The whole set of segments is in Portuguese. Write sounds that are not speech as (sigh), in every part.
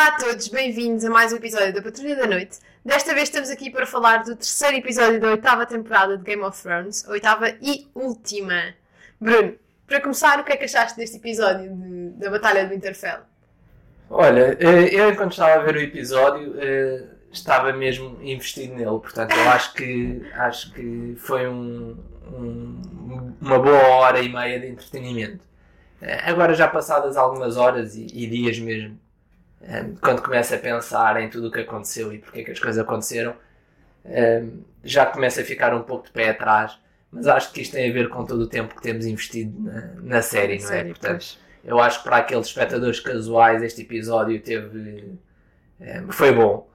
Olá a todos, bem-vindos a mais um episódio da Patrulha da Noite. Desta vez estamos aqui para falar do terceiro episódio da oitava temporada de Game of Thrones, oitava e última. Bruno, para começar, o que é que achaste deste episódio de- da Batalha de Winterfell? Olha, eh, eu enquanto estava a ver o episódio eh, estava mesmo investido nele, portanto eu acho que (laughs) acho que foi um- um- uma boa hora e meia de entretenimento. Eh, Agora já passadas algumas horas e, e dias mesmo, quando começo a pensar em tudo o que aconteceu e porque é que as coisas aconteceram, já começo a ficar um pouco de pé atrás, mas acho que isto tem a ver com todo o tempo que temos investido na, na série, não é? Portanto, pois. eu acho que para aqueles espectadores casuais este episódio teve foi bom.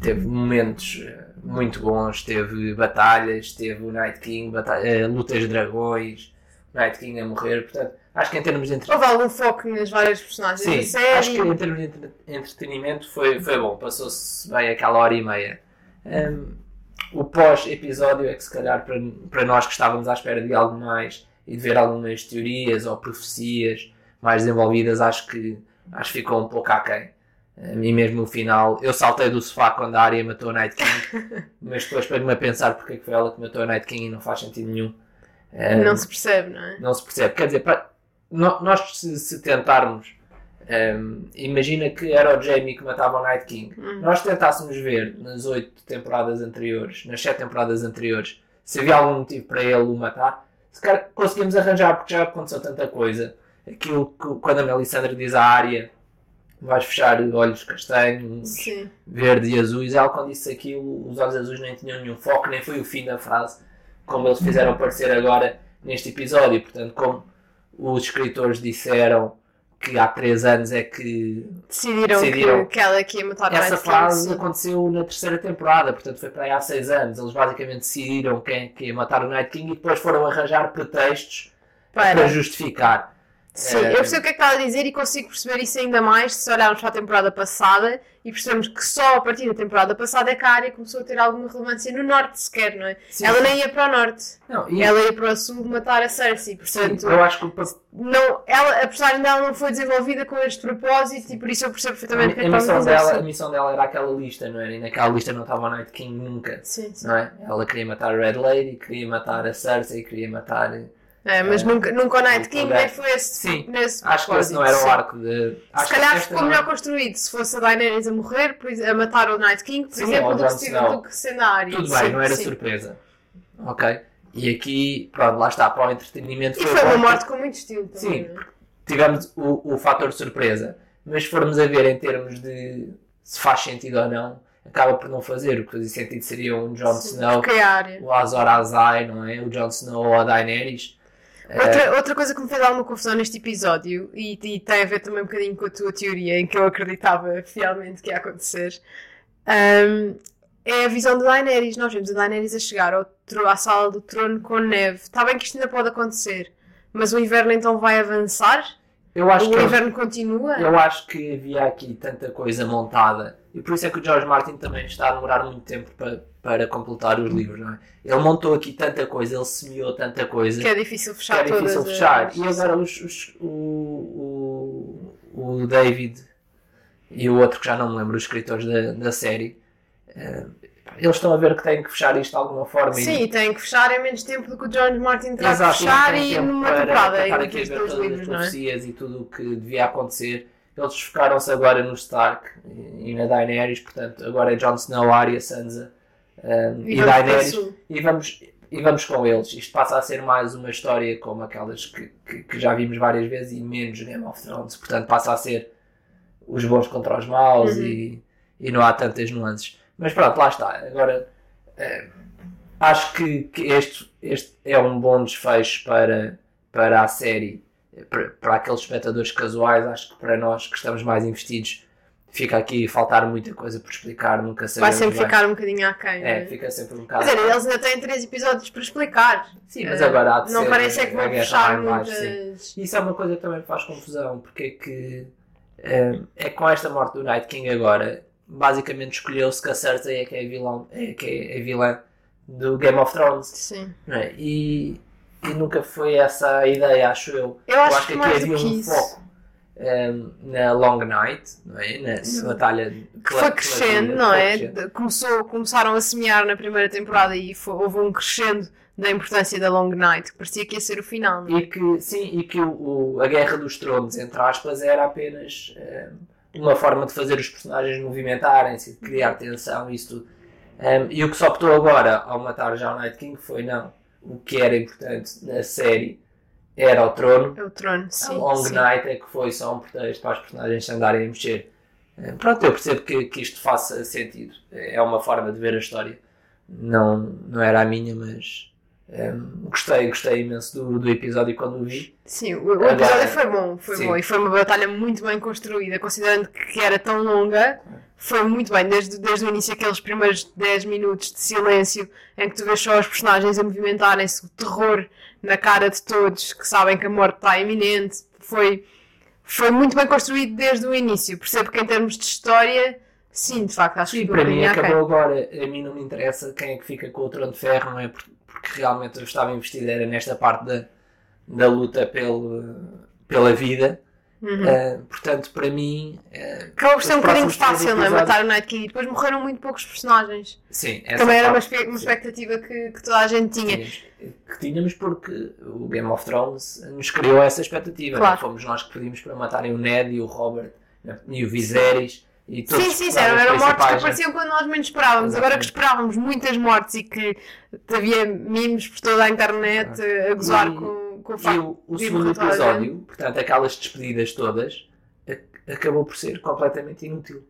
Teve momentos eh, muito bons, teve batalhas, teve o Night King, bata- eh, lutas de dragões, Night King a morrer, portanto, acho que em termos de entre- Houve algum foco nas várias personagens da Sim, série? acho que em termos de entre- entretenimento foi, foi bom, passou-se bem aquela hora e meia. Um, o pós-episódio é que se calhar para, para nós que estávamos à espera de algo mais e de ver algumas teorias ou profecias mais desenvolvidas, acho que, acho que ficou um pouco aquém. Um, e mesmo no final, eu saltei do sofá quando a Arya matou a Night King, (laughs) mas depois para-me a pensar porque é que foi ela que matou a Night King e não faz sentido nenhum. Um, Não se percebe, não é? não se percebe. Quer dizer, para- no- nós se, se tentarmos, ehm, imagina que era o Jamie que matava o Night King. Hum. Nós tentássemos ver nas oito temporadas anteriores, nas sete temporadas anteriores, se havia algum motivo para ele o matar, se calhar conseguimos arranjar, porque já aconteceu tanta coisa. Aquilo que quando a Melisandre diz à área vais fechar olhos castanhos, Sim. verde e azuis. Ela, quando disse aquilo, os olhos azuis nem tinham nenhum foco, nem foi o fim da frase, como eles fizeram parecer agora neste episódio. Portanto, como os escritores disseram que há três anos é que Decidiram, Decidiram. Que, que ela que ia matar essa sim. aconteceu na terceira temporada, portanto foi para aí há seis anos. Eles basicamente decidiram quem que ia matar o Night King e depois foram arranjar pretextos para, Para. justificar. Sim, eu percebo o que é que está a dizer e consigo perceber isso ainda mais se olharmos para a temporada passada e percebemos que só a partir da temporada passada é que a área começou a ter alguma relevância no norte sequer, não é? Sim, ela nem ia para o norte, Não, e- ela ia para o sul matar a Cersei, portanto, sim, eu acho que não, ela, a personagem dela não foi desenvolvida com este propósito e por isso eu percebo perfeitamente o que é a, que missão a dizer. dela, a missão dela era aquela lista, não era? E naquela lista não estava o Night King nunca. Sim, sim. não é? Ela queria matar a Red Lady, queria matar a Cersei, queria matar. É, mas nunca, nunca o Night King nem foi esse, Sim, nesse Acho que esse propósito, não era o sim. arco de. Acho Se calhar ficou melhor construído se fosse a Daenerys a morrer a matar o Night King, por Sim, exemplo, do que, Snow. do que sendo a Arya. Tudo Sim, bem, não era sim. surpresa. Ok? E aqui, pronto, lá está, para o entretenimento. E foi uma morte com muito estilo também. Sim, é? Tivemos o, o fator surpresa. Mas se formos a ver em termos de se faz sentido ou não, acaba por não fazer. O que fazia sentido seria um Jon Sim, Snow, é o Azor Ahai, não é? O Jon Snow ou a Daenerys. Eh, Outra, outra coisa que me fez alguma confusão neste episódio, e, e tem a ver também um bocadinho com a tua teoria, em que eu acreditava fielmente que ia acontecer, hum, é a visão de Daenerys. Nós vemos a Daenerys a chegar ao à sala do trono com neve. Está bem que isto ainda pode acontecer, mas o inverno então vai avançar? eu acho o que eles- inverno continua? Eu acho que havia aqui tanta coisa montada e por isso é que o George Martin também está a demorar muito tempo para, para completar os livros, não é? Ele montou aqui tanta coisa, ele semeou tanta coisa Que é difícil que fechar é difícil fechar. as... E agora os, os- o, o, o David e o outro que já não me lembro, os escritores da, da série, eh, eles estão a ver que têm que fechar isto de alguma forma. e- Sim, tem que fechar em menos tempo do que o George Martin terá que Exato, fechar não tem e numa para- temporada, para em aqui ver todas livros, as é? profecias e tudo o que devia acontecer. Eles focaram-se agora no Stark e na Daenerys, portanto, agora é Jon Snow, Arya, Sansa um, E e, Daenerys. E vamos, e vamos com eles. Isto passa a ser mais uma história como aquelas que, que, que já vimos várias vezes e menos Game of Thrones. Portanto, passa a ser os bons contra os maus Uhum. e, e não há tantas nuances. Mas pronto, lá está. Agora, eh, acho que, que este, este é um bom desfecho para, para a série, para, para aqueles espectadores casuais. Acho que para nós que estamos mais investidos, fica aqui faltar muita coisa por explicar. Nunca Vai sabemos sempre bem. ficar um bocadinho aquém. É, é? fica sempre um Quer bocado. dizer, eles ainda têm três episódios para explicar. Sim, mas agora há de Não ser parece é que vão sim. muitas. Isso é uma coisa que também faz confusão, porque é que eh, é com esta morte do Night King agora, basicamente escolheu-se que a Cersei é que é a vilã, é que é a vilã do Game of Thrones, Sim. é? E, e nunca foi essa a ideia, acho eu. Eu acho, que aqui mais do havia que um foco um, na Long Night, não é? na, na batalha que foi crescendo, não é? Começou, começaram a semear na primeira temporada e foi, houve um crescendo da importância da Long Night, que parecia que ia ser o final. É? E que, sim, e que o, o, a Guerra dos Tronos, entre aspas, era apenas um, uma forma de fazer os personagens movimentarem-se, de criar tensão e isso tudo. Um, e o que se optou agora ao matar o Night King foi não. O que era importante na série era o trono. É o trono, sim. A Long sim. Night é que foi só um pretexto para os personagens andarem a mexer. Pronto, eu percebo que, que isto faça sentido. É uma forma de ver a história. Não, não era a minha, mas um, gostei, gostei imenso do, do episódio quando o vi. Sim, o, o episódio foi bom, foi sim. bom e foi uma batalha muito bem construída, considerando que era tão longa. Foi muito bem, desde, desde o início, aqueles primeiros 10 minutos de silêncio em que tu vês só os personagens a movimentarem-se, o terror na cara de todos que sabem que a morte está iminente. Foi, foi muito bem construído desde o início. Percebo que em termos de história, sim, de facto, acho sim, que para mim acabou agora. A mim não me interessa quem é que fica com o trono de ferro, não é? Porque, porque realmente eu estava investido era nesta parte da, da luta pelo, pela vida. Uhum. Uh, portanto, para mim. Uh, Acabou por ser um bocadinho fácil, não é? Matar o Night King e depois morreram muito poucos personagens. Sim, Também era uma, uma expectativa que, que, toda a gente tinha. Tínhamos, que tínhamos porque o Game of Thrones nos criou essa expectativa. Claro. Né? Fomos nós que pedimos para matarem o Ned e o Robert né? e o Viserys. E todos sim, sim, sim, eram mortes que apareciam quando nós menos esperávamos. Exatamente. Agora que esperávamos muitas mortes e que havia mimos por toda a internet a gozar e, com, E o, o segundo episódio, portanto, aquelas despedidas todas, acabou por ser completamente inútil.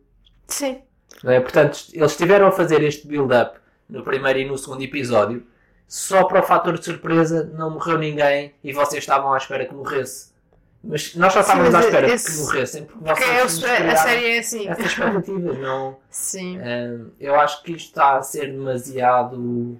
Sim. Não é? Portanto, eles estiveram a fazer este build-up no primeiro e no segundo episódio só para o fator de surpresa não morreu ninguém e vocês estavam à espera que morresse. Mas nós só estávamos à espera esse... que morressem porque, porque nós é a série é assim. Essas expectativas, não. Sim. Um, eu acho que isto está a ser demasiado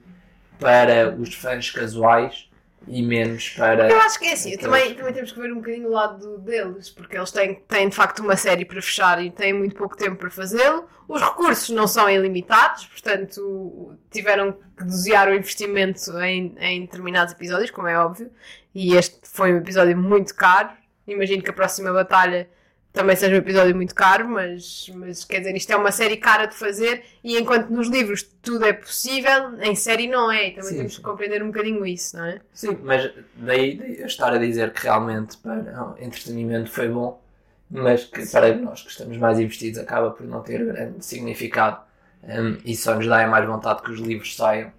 para os fãs casuais e menos para. Eu acho que é assim, também, também temos que ver um bocadinho o lado deles, porque eles têm, têm de facto uma série para fechar e têm muito pouco tempo para fazê-lo. Os recursos não são ilimitados, portanto tiveram que dosear o investimento em, em determinados episódios, como é óbvio, e este foi um episódio muito caro. Imagino que a próxima batalha também seja um episódio muito caro, mas, mas quer dizer, isto é uma série cara de fazer e enquanto nos livros tudo é possível, em série não é. E também sim, temos que compreender um bocadinho isso, não é? Sim, mas daí, daí a estar a dizer que realmente para o entretenimento foi bom, mas que sim. para nós que estamos mais investidos acaba por não ter grande significado um, e só nos dá mais vontade que os livros saiam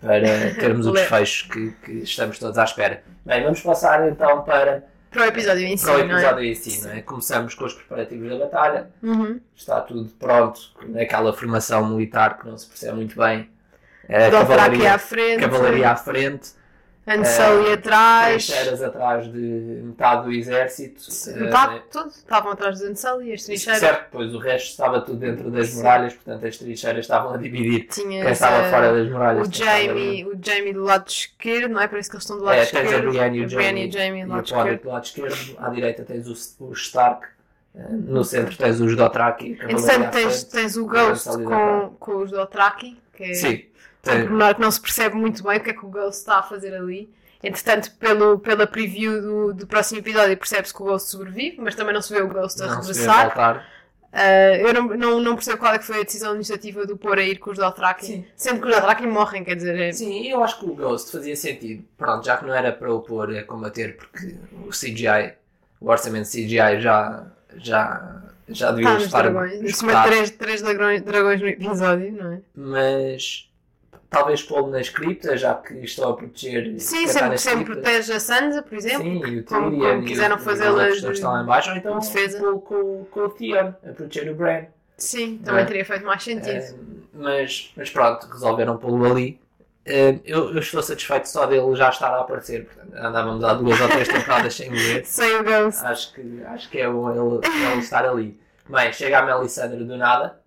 para (laughs) termos o desfecho que, que estamos todos à espera. Bem, vamos passar então para para o episódio em si, para o episódio não é? em si, não é? Começamos com os preparativos da batalha. Uhum. Está tudo pronto, naquela formação militar que não se percebe muito bem. É, cavalaria à frente. Cavalaria à frente. Ansel uh, atrás. Trincheiras atrás de metade do exército. Metade, uh, tudo. Estavam atrás de Ansel e as trincheiras. Certo, pois o resto estava tudo dentro das Sim. muralhas, portanto as trincheiras estavam a dividir. Quem estava fora das muralhas. O Jamie, o Jamie do lado esquerdo, não é? Por isso que eles estão do lado é, esquerdo. Tens a Brienne e o Jamie, Jamie do, lado esquerdo. do lado esquerdo. À direita tens o, o Stark. Eh, no centro tens os Dothraki. Entretanto tens, tens o Ghost com, com os Dothraki. Que é. Um pormenor que não se percebe muito bem o que é que o Ghost está a fazer ali. Entretanto, pelo, pela preview do, do próximo episódio, percebe-se que o Ghost sobrevive, mas também não se vê o Ghost a não regressar. Uh, eu não, não, não, percebo qual é que foi a decisão administrativa do pôr a ir com os Dothraki, sendo que os Dothraki morrem, quer dizer. É... Sim, eu acho que o Ghost fazia sentido. Pronto, já que não era para o pôr a combater, porque o CGI, o orçamento CGI já, já, já devia tá, estar. Dragões. Três, três dragões, dragões no episódio, não é? Mas talvez pô-lo na criptas, já que estão a proteger. Sim, sempre, sempre protege a Sansa, por exemplo. Sim, e o Tyrion. Como quiseram fazê-la. De... estão lá embaixo, ou então defesa. Com, com, o Theon a proteger o Bran. Sim, também é? teria feito mais sentido. Mas, mas pronto, resolveram pô-lo ali. Uh, eu, eu, estou satisfeito só dele já estar a aparecer. Portanto, andávamos há duas ou três temporadas sem ver. (laughs) sem o Ghost. Acho que, acho que é bom ele, ele estar ali. Bem, chega a Melisandre do nada,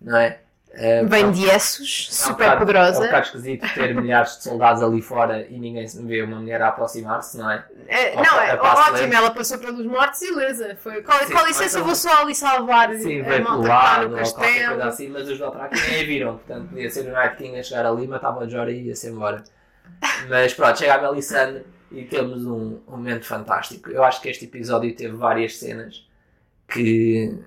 não é? Uh, Vem de Essos, é super um poderosa. É um bocado esquisito ter (laughs) milhares de soldados ali fora e ninguém se vê uma mulher a aproximar-se, não é? é não, é ótimo, ela passou pelos mortos e beleza. Foi, com, Sim, com licença, então, vou só ali salvar Sim, a malta que está no castelo. Coisa assim, mas os Dothraki nem a viram, portanto podia ser o Night King a chegar ali, matava a Jorah e ia-se embora. (laughs) Mas pronto, chega a Melisandre e temos um, um momento fantástico. Eu acho que este episódio teve várias cenas que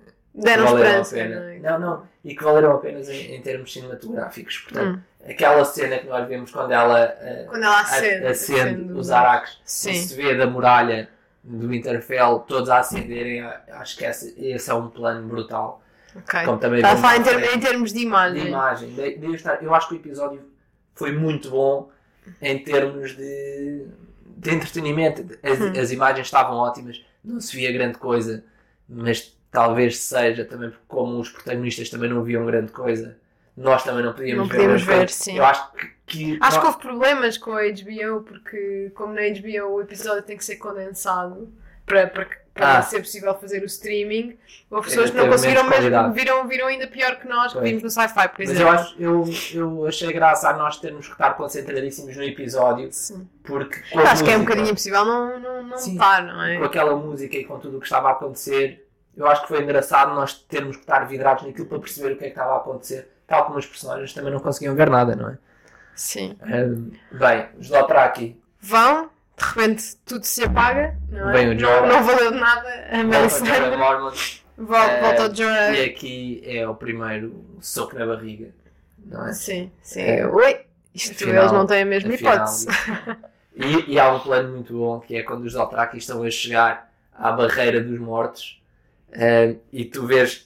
Deram a esperança. pena. não é? Não, não, e que valeram a pena em, em termos cinematográficos. Portanto, Hum. aquela cena que nós vemos quando ela eh, Quando ela a- acende. acende acende os araques se vê da muralha do Winterfell todos a acenderem, a- acho que esse, esse é um plano brutal. Ok. Como também Está a falar em, em termos de de imagem. imagem. De- de estar- eu acho que o episódio foi muito bom em termos de, de entretenimento. As, Hum. as imagens estavam ótimas, não se via grande coisa, mas talvez seja também porque como os protagonistas também não viam grande coisa, nós também não podíamos Não ver. podíamos ver, coisa. sim. Eu acho que, que Acho nós- que houve problemas com a HBO, porque como na HBO o episódio tem que ser condensado para, para, para Ah. ser possível fazer o streaming, houve Ainda pessoas que não conseguiram mesmo, viram, viram ainda pior que nós, que vimos no sci-fi, por Mas exemplo. eu, acho, eu, eu achei graça a nós termos que estar concentradíssimos no episódio, Sim. porque acho que é um música- bocadinho impossível não, não, não Sim. estar, não é? com aquela música e com tudo o que estava a acontecer, eu acho que foi engraçado nós termos que estar vidrados naquilo para perceber o que é que estava a acontecer, tal como os personagens também não conseguiam ver nada, não é? Sim. Ahm, bem, os Dothraki Vão, de repente tudo se apaga, não é? Vem o não, Jorah. não valeu de nada a Melisandre. Volta, volta ao Jorah. e aqui é o primeiro soco na barriga, não é? Sim, sim. É. Oi, isto Afinal- eles não têm a mesma Afinal, hipótese. E, e há um plano muito bom que é quando os Dothraki estão a chegar à barreira dos mortos e tu vês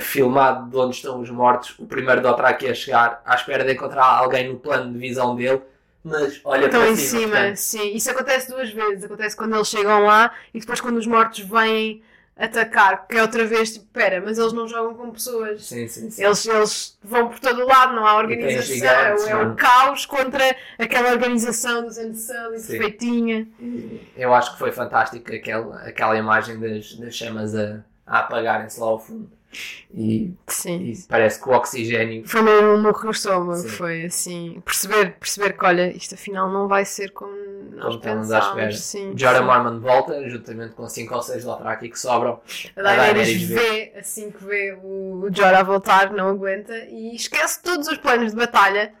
filmado de onde estão os mortos, o primeiro Dothraki a chegar à espera de encontrar alguém no plano de visão dele, mas olha Estão para em cima. cima, portanto, sim. Isso acontece duas vezes. Acontece quando eles chegam lá e depois quando os mortos vêm atacar, que é outra vez tipo, pera, mas eles não jogam com pessoas. sim, sim, sim. Eles, eles vão por todo o lado, não há organização, gigantes, é o não é? caos contra aquela organização dos Anselli Sim. perfeitinha. Eu acho que foi fantástico aquela, aquela imagem das, das chamas a, a apagarem-se lá ao fundo. E, Sim. e parece que o oxigênio Foi mesmo um morro no estômago, Sim. foi assim, perceber, perceber que olha, isto afinal não vai ser como nós como estamos à espera. pensámos. Sim, Jorah sim. Mormont volta, juntamente com 5 ou 6 Dothraki que sobram. A Daenerys vê, assim que vê o Jorah voltar, não aguenta e esquece todos os planos de batalha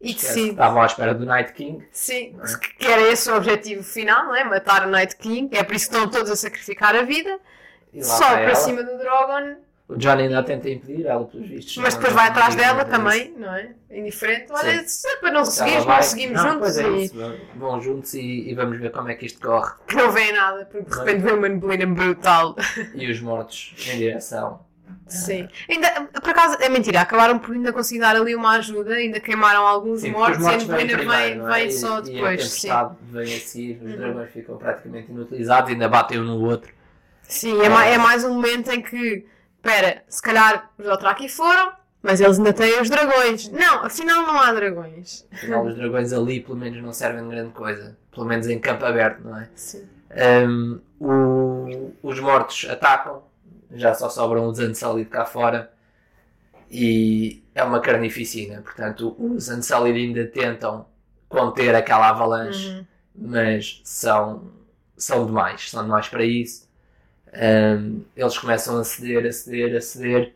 e decide, Estavam à espera do Night King. sim, é? que era esse o objetivo final, não é? Matar o Night King, é por isso que estão todos a sacrificar a vida, só para ela. cima do Drogon, O John ainda tenta impedir, ela pelos vistos. mas depois vai atrás dela também, não é? Indiferente, olha, é para não seguir, não seguimos não, juntos é e vão juntos e, vamos ver como é que isto corre. que não vê nada, porque de é? repente vê uma neblina brutal. (laughs) E os mortos em direção. Sim. Ainda, por acaso, é mentira, acabaram por ainda conseguir dar ali uma ajuda, ainda queimaram alguns Sim, mortos, os mortos e a neblina vem, não é? vem E- só E a depois. Sim. vem a seguir, os Uhum. dragões ficam praticamente inutilizados, ainda batem um no outro. Sim, é, é mais um momento em que, espera, se calhar os Dothraki foram, mas eles ainda têm os dragões. Não, afinal não há dragões. Afinal, os dragões ali pelo menos não servem de grande coisa. Pelo menos em campo aberto, não é? Sim. Um, o- os mortos atacam, já só sobram os Unsullied cá fora e é uma carnificina. Portanto, os Unsullied ainda tentam conter aquela avalanche, Uhum. mas são, são demais, são demais para isso. Um, eles começam a ceder, a ceder, a ceder,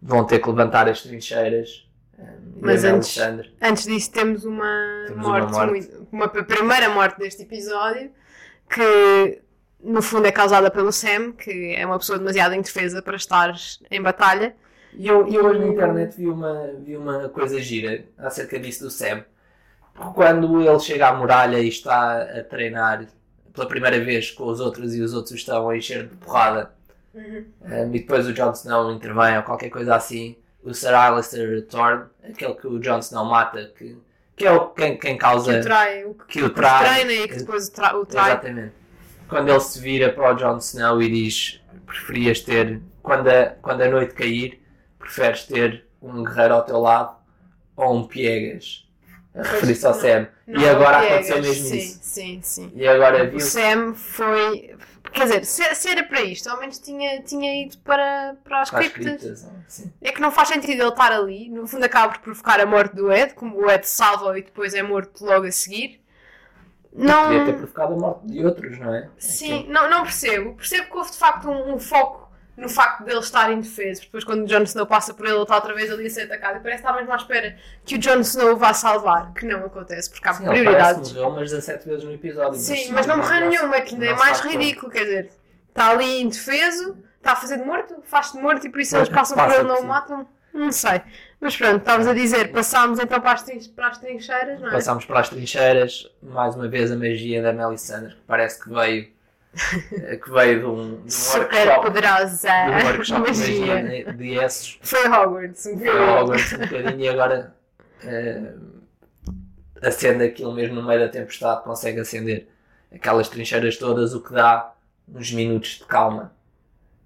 vão ter que levantar as trincheiras. Um, Mas antes- Antes disso, temos uma Temos uma morte, morte. muito- uma primeira morte deste episódio, que no fundo é causada pelo Sam, que é uma pessoa demasiado indefesa para estar em batalha. E eu, eu hoje na internet vi uma, vi uma coisa gira acerca disso do Sam. Porque quando ele chega à muralha e está a treinar pela primeira vez com os outros e os outros estão a encher de porrada um, e depois o Jon Snow intervém ou qualquer coisa assim, o Sir Alistair Thorne, aquele que o Jon Snow mata, que, que é o, quem, quem Que causa. o trai, o que, que o que trai. treina e que depois o, tra o trai. Exatamente. Quando ele se vira para o Jon Snow e diz preferias ter, quando a, quando a noite cair, preferes ter um guerreiro ao teu lado ou um piegas. A referir-se ao não. Sam. Não, e agora aconteceu mesmo sim, isso. Sim, sim. E agora O viu Sam foi. Quer dizer, se, se era para isto, ao menos tinha, tinha ido para, para as para as criptas. criptas. Sim. É que não faz sentido ele estar ali. No fundo, acaba por provocar a morte do Ed, como o Ed salva e depois é morto logo a seguir. Podia ter Não. provocado a morte de outros, não é? Sim, não, não percebo. Percebo que houve de facto um, um foco no facto dele estar indefeso. Depois, quando o Jon Snow passa por ele, ele está outra vez ali a ser atacado. E parece que está mesmo à espera que o Jon Snow o vá salvar. Que não acontece, porque há Sim, ele prioridades. que morreu umas 17 vezes no episódio. Sim, mas não morreu nenhuma, que ainda é mais ridículo, quer dizer, está ali indefeso, está a fazer de morto, faz de morto e por isso Pois, eles passam por passa ele e não por o matam. Não sei. Mas pronto, estavas a dizer, passámos então para as, para as trincheiras, não é? Passámos para as trincheiras, mais uma vez a magia da Melisandre, que parece que veio, (laughs) que veio de um, de um Super workshop, poderosa de um workshop (laughs) de magia. magia de Essos, Foi Hogwarts, um Foi bocadinho. Hogwarts um (laughs) bocadinho e agora eh, acende aquilo mesmo no meio da tempestade, consegue acender aquelas trincheiras todas, o que dá uns minutos de calma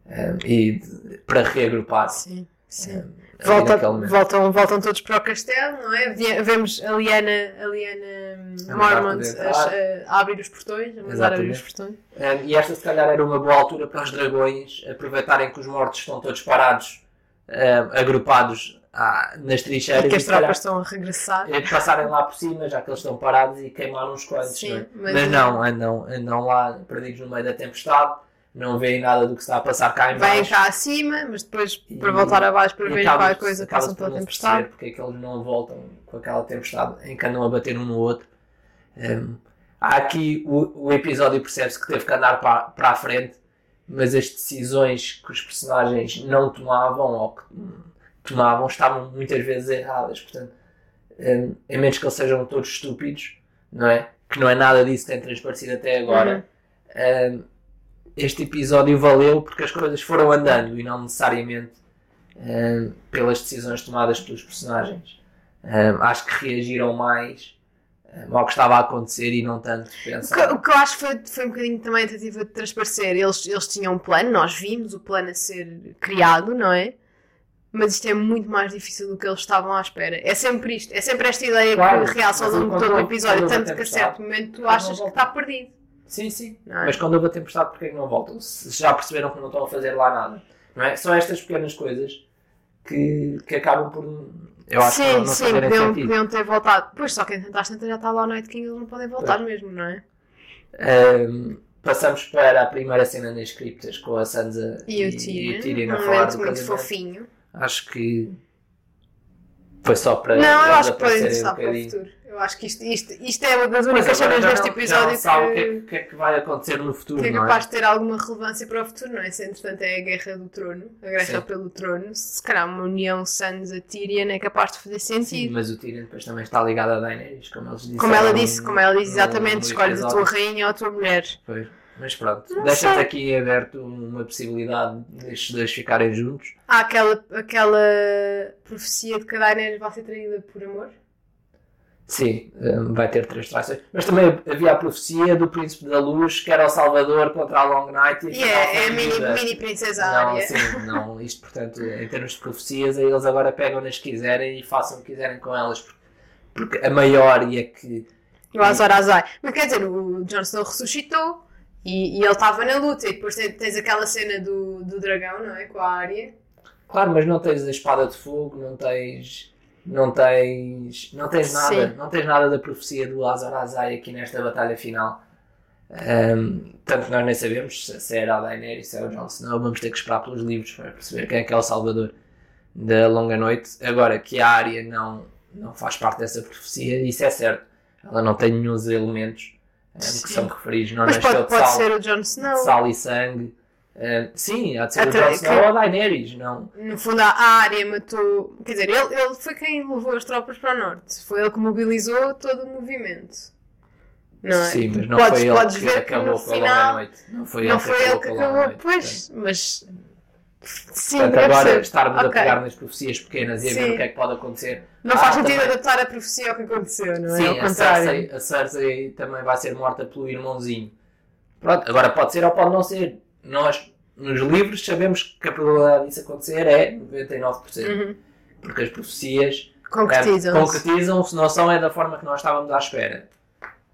eh, e de- para reagrupar. Sim, sim. eh, Volta- naquele momento. voltam, voltam todos para o castelo, não é? Vemos a Liana, a Liana Mormont a, entrar. a abrir os portões, a abrir os portões. Eh, e esta se calhar era uma boa altura para os dragões aproveitarem que os mortos estão todos parados, eh, agrupados ah, nas trincheiras E que as e tropas estão a regressar. eh, passarem lá por cima, já que eles estão parados e queimar uns quantos. Sim, não é? mas- mas, não, andam, andam lá perdidos no meio da tempestade, não veem nada do que está a passar cá em Vêm baixo. cá acima, mas depois para voltar abaixo para ver qualquer coisa passam pela tempestade. Porque é que eles não voltam com aquela tempestade em que andam a bater um no outro. Um, há aqui o, o episódio percebe-se que teve que andar para, para a frente, mas as decisões que os personagens não tomavam ou que tomavam estavam muitas vezes erradas. Portanto, um, a menos que eles sejam todos estúpidos, não é? Que não é nada disso que tem transparecido até agora. Um, este episódio valeu porque as coisas foram andando e não necessariamente um, pelas decisões tomadas pelos personagens. Um, acho que reagiram mais um, ao que estava a acontecer e não tanto O que, pensar. o que eu acho foi, foi um bocadinho também a tentativa de transparecer. Eles, eles tinham um plano, nós vimos o plano a ser criado, não é? Mas isto é muito mais difícil do que eles estavam à espera. É sempre isto, é sempre esta ideia Claro, que realça ao longo de todo o episódio. Tanto que a certo momento tu achas que está perdido. Sim, sim. É? Mas quando houve a tempestade, porquê é que não voltam? Se já perceberam que não estão a fazer lá nada. Não é? São estas pequenas coisas que, que acabam por. Eu acho que sim, não, não sim, podiam, podiam ter voltado. Pois só que entretanto às tantas já está lá o Night King, eles não podem voltar mesmo, não é? Um, passamos para a primeira cena nas criptas com a Sansa E o Tyrion, a falar do muito fofinho. Acho que foi só para Não, acho que pode interessar um para o futuro. Eu acho que isto, isto, isto é uma das únicas cenas deste episódio não sabe o que, que, é, que- o que é que vai acontecer no futuro, que é é? capaz de ter alguma relevância para o futuro, não é? Se entretanto é a guerra do trono, a guerra Sim. pelo trono, se calhar uma união Sansa-Tyrion é capaz de fazer Sim, sentido. mas o Tyrion depois também está ligado a Daenerys, como eles disseram. Como ela disse, como ela disse exatamente, no escolhes a tua rainha ou a tua mulher. Pois. Mas pronto, deixa-te aqui aberto uma possibilidade destes dois ficarem juntos. Há aquela, aquela profecia de que a Daenerys vai ser traída por amor. Sim, hum, vai ter três traições. Mas também havia a profecia do Príncipe da Luz, que era o Salvador contra a Long Night. E é, é a mini, mini princesa Não, sim, não. Isto, portanto, em termos de profecias, aí eles agora pegam-nas que quiserem e façam o que quiserem com elas. Porque, a maior e a que. O Azor Ahai. Mas quer dizer, o Jon Snow ressuscitou e, e ele estava na luta. E depois tens, aquela cena do, do dragão, não é? Com a Arya. Claro, mas não tens a espada de fogo, não tens. Não tens. Não tens nada. Sim. Não tens nada da profecia do Azor Ahai aqui nesta batalha final. Hum, tanto que nós nem sabemos se, se era a Daenerys, se é o Jon Snow. Vamos ter que esperar pelos livros para perceber quem é que é o Salvador da Longa Noite. Agora que a Arya não, não faz parte dessa profecia, isso é certo. Ela não tem nenhum dos elementos hum, que são referidos. Não Mas nasceu pode, de pode sal, ser o Jon de Snow. sal e sangue. Hum, sim, há de ser o Até Jon que- a Daenerys. Não, No fundo, a Arya matou. Quer dizer, ele, ele foi quem levou as tropas para o norte. Foi ele que mobilizou todo o movimento. Não é? Sim, mas não podes, foi ele podes que ver que acabou no com a longa noite. Não foi Não ele foi que ele acabou que a longa acabou. noite. Pois, mas. Sim, Portanto, agora ser. estarmos a Ok. pegar nas profecias pequenas e a ver o que é que pode acontecer. Não Ah, faz sentido também- adaptar a profecia ao que aconteceu, não é? Sim, a. Cersei, a Cersei também vai ser morta pelo irmãozinho. Pronto, agora pode ser ou pode não ser. Nós, nos livros, sabemos que a probabilidade disso acontecer é 99%. Uhum. Porque as profecias Concretizam. É, concretizam, se não são, é da forma que nós estávamos à espera.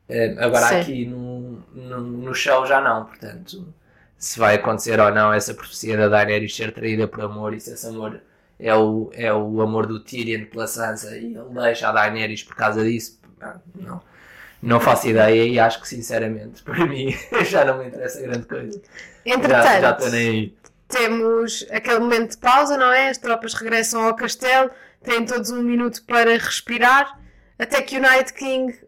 É, agora Sim. aqui no, no, no show já não, portanto, se vai acontecer ou não essa profecia da Daenerys ser traída por amor e se esse amor é o, é o amor do Tyrion pela Sansa e ele deixa a Daenerys por causa disso, não, não faço ideia e acho que sinceramente, (laughs) para mim, já não me interessa grande coisa. Já, Entretanto, já estou nem aí. temos aquele momento de pausa, não é? As tropas regressam ao castelo, têm todos um minuto para respirar, até que o Night King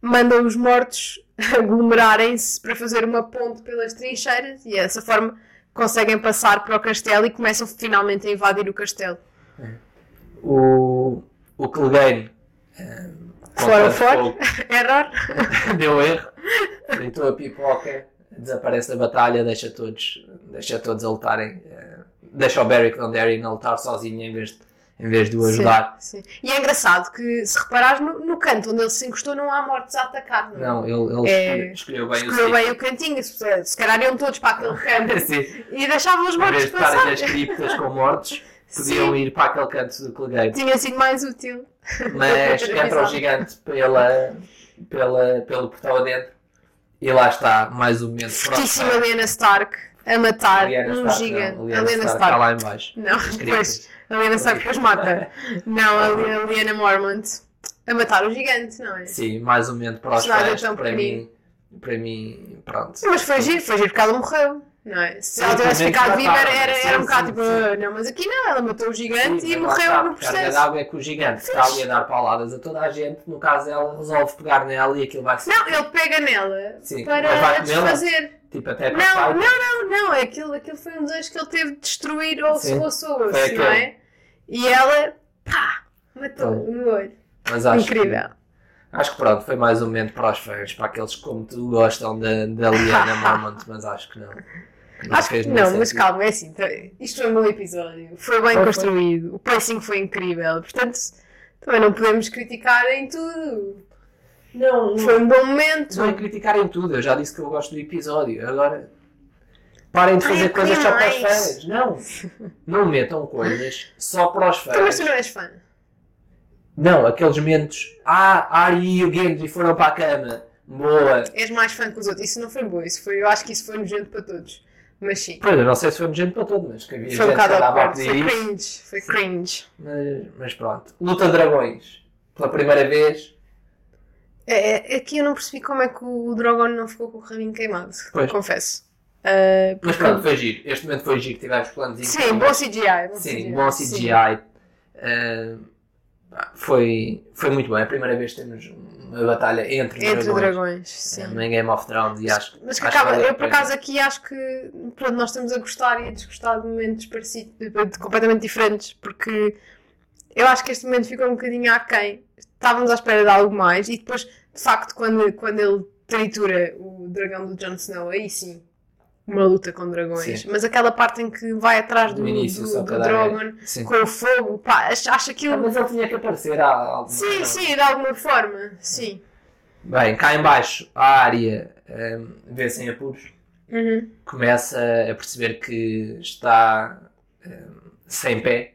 manda os mortos (laughs) aglomerarem-se para fazer uma ponte pelas trincheiras e é dessa forma conseguem passar para o castelo e começam finalmente a invadir o castelo. O, o Clegane eh, Fora, contra fora. fogo, (laughs) Error. (laughs) deu erro, fritou a pipoca, desaparece da batalha, deixa todos, deixa todos a lutarem, eh, deixa o Beric Dondarrion a lutar sozinho em vez de, em vez de o ajudar. Sim, sim. E é engraçado que, se reparares, no, no canto onde ele se encostou, não há mortos a atacar. Não, é? Não, ele, ele É, escolheu, bem Escolheu o bem o cantinho, se, se calhar iam todos para aquele (laughs) canto e deixavam os Em mortos vez de estarem passar. nas criptas com mortos, podiam ir para aquele canto do Clegueiro. Tinha sido mais útil. Mas (laughs) entra o gigante pela, pela, pelo portão adentro e lá está, mais um momento Fortíssima Lena Stark a matar Lyanna um Stark, gigante. não, a Lena Stark Stark. está lá em baixo. Não, depois a Lena Stark depois mata. (laughs) Não, a Li- a Lyanna Mormont a matar o gigante, não é? Sim, mais um momento para os fãs, para pequenino. mim, para mim, pronto. Mas foi giro, foi giro porque ela morreu. Não é? Se ela tivesse ficado viva, era, era, sim, era um bocado tipo, sim. "Ah, não, mas aqui não, ela matou o gigante Sim, e morreu está, no a carga processo. d'água é que o gigante que está ali a dar pauladas a toda a gente, no caso ela resolve pegar nela e aquilo vai ser. Não, ele pega nela Sim, para a desfazer. Tipo, até Não, não, não, não. Aquilo, aquilo foi um desejo que ele teve de destruir ou Sim. ou osso, não é? E ela, pá, matou Foi. no olho. Mas acho que- Incrível. Acho que pronto, foi mais um momento para os fãs, para aqueles que como tu gostam da, da Liana (laughs) Mormont, mas acho que não. Não Acho que não, mas sentido. calma, é assim. Isto foi um bom episódio. Foi bem foi. construído. O pacing foi incrível. Portanto, também não podemos criticar em tudo. Não, Foi um bom momento. não é criticar em tudo, eu já disse que eu gosto do episódio. Agora parem de Ai, fazer eu coisas só para os fãs. Não, não metam coisas só para os Então, mas fãs. tu não és fã. Não, aqueles momentos, ah, Ari e o Genji foram para a cama. Boa. És mais fã que os outros. Isso não foi bom. Isso foi, eu acho que isso foi nojento para todos. Mas sim. Pois, eu não sei se foi gente para todo, mas que havia Foi um gente que bocado andava a awkward. pedir Foi isso. cringe. Foi cringe. Mas, mas pronto. Luta de dragões. Pela primeira vez. É, é, aqui eu não percebi como é que o Drogon não ficou com o rabinho queimado. Pois. Confesso. Ah, Mas pronto, foi giro. Este momento foi giro. Tivemos planos Sim, bom CGI. Bom Sim, CGI. bom CGI. Eh, foi, foi muito bom. É a primeira vez que temos uma batalha entre, Entre dragões. dragões, sim. Em Game of Thrones e acho, Mas que acho acaba, a eu por acaso aqui acho que pronto, nós estamos a gostar e a desgostar de momentos parecidos, completamente diferentes, porque eu acho que este momento ficou um bocadinho aquém. Estávamos à espera de algo mais e depois, de facto, quando, quando ele tritura o dragão do Jon Snow, aí sim, uma luta com dragões. Sim. Mas aquela parte em que vai atrás do, No início, do, do dar- Drogon com o fogo, pá, acho, acho aquilo. Ah, Mas ele tinha que aparecer a alguma Sim, razão. sim, de alguma forma, sim. Bem, cá em baixo a área um, vê-se em apuros. Uhum. Começa a perceber que está um, sem pé.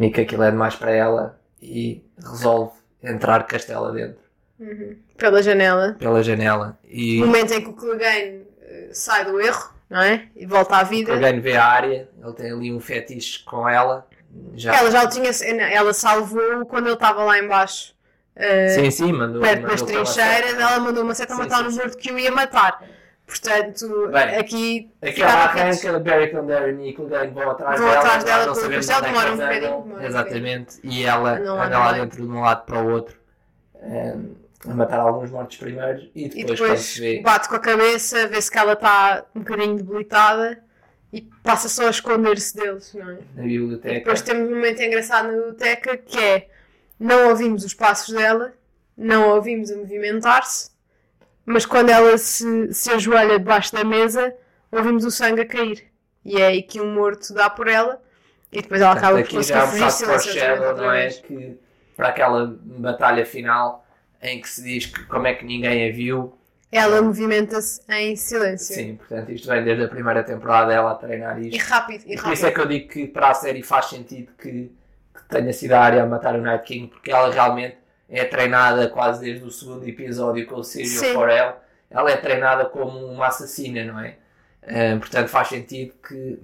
E que aquilo é demais para ela. E resolve entrar castelo dentro. Uhum. Pela janela. Pela janela. E No momento em que o Clegane sai do erro, não é? E volta à vida. alguém vê a área. Ele tem ali um fetiche com ela. Já... Ela já o tinha. não, Ela salvou quando ele estava lá embaixo. eh, Sim, sim, mandou. perto mandou das trincheiras, ela mandou uma seta a matar no morto que o ia matar. Portanto, Bem, aqui Aquela arranca, Barry Condaren e Clegane vão atrás Vão dela. atrás dela não sabemos onde é demora um bocadinho, um Exatamente. E ela lá anda lá dentro de um lado para o outro ehm, a matar alguns mortos primeiro e E depois, quando depois vê. bate com a cabeça, vê-se que ela está um bocadinho debilitada e passa só a esconder-se deles, não é? Na E biblioteca. depois temos um momento engraçado na biblioteca que é não ouvimos os passos dela, não ouvimos a movimentar-se, mas quando ela se, se ajoelha debaixo da mesa, ouvimos o sangue a cair. E é aí que um morto dá por ela e depois ela acaba por conseguir fugir silenciosamente não é? Que para aquela batalha final em que se diz que como é que ninguém a viu. Ela movimenta-se em silêncio. Sim, portanto, isto vem desde a primeira temporada ela a treinar E isto. rápido, e E por isso é rápido. que eu digo que para a série faz sentido que, que tenha sido a área a matar o Night King, porque ela realmente é treinada quase desde o segundo episódio com o Serial. Forel. Ela é treinada como uma assassina, não é? Ah, portanto, faz sentido que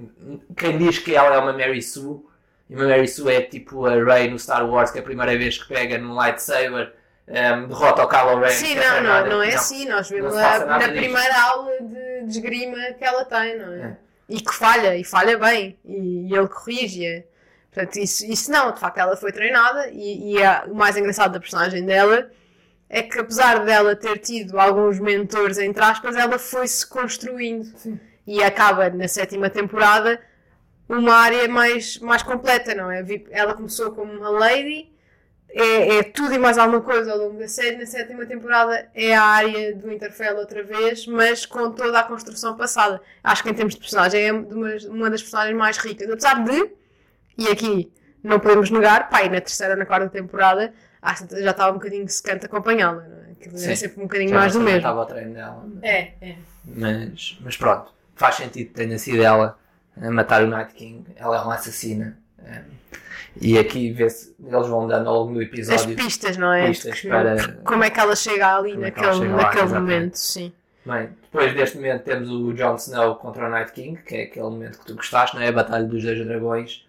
quem diz que ela é uma Mary Sue, e uma Mary Sue é tipo a Rey no Star Wars, que é a primeira vez que pega num lightsaber, ah, derrota o Kylo Ren. Sim, é não, não, não é assim. Nós vemos passa na, disto. primeira aula de, de esgrima que ela tem, não é? É. E que falha, e falha bem, e, e ele corrige-a. Portanto, isso, isso não, de facto, ela foi treinada, e, e a- o mais engraçado da personagem dela é que, apesar dela ter tido alguns mentores, entre aspas, ela foi-se construindo. Sim. E acaba na sétima temporada uma área mais, mais completa, não é? Ela começou como uma lady, é, é tudo e mais alguma coisa ao longo da série. Na sétima temporada é a área do Interfell outra vez, mas com toda a construção passada. Acho que em termos de personagem é uma, uma das personagens mais ricas. Apesar de, e aqui não podemos negar, pá, e na terceira na quarta temporada já estava um bocadinho secante acompanhá-la, não é? Aquilo é sempre um bocadinho Já mais do mesmo. estava ao treino dela. É, é. Mas, mas pronto, faz sentido que tenha sido ela a matar o Night King. Ela é uma assassina. É. E aqui vê-se, eles vão dando ao longo do As episódio. pistas, não é? pistas Que- para- Como é que ela chega ali é naquele, chega lá, naquele exatamente. momento, sim. Bem, depois deste momento temos o Jon Snow contra o Night King, que é aquele momento que tu gostaste, não é? A Batalha dos Dois Dragões.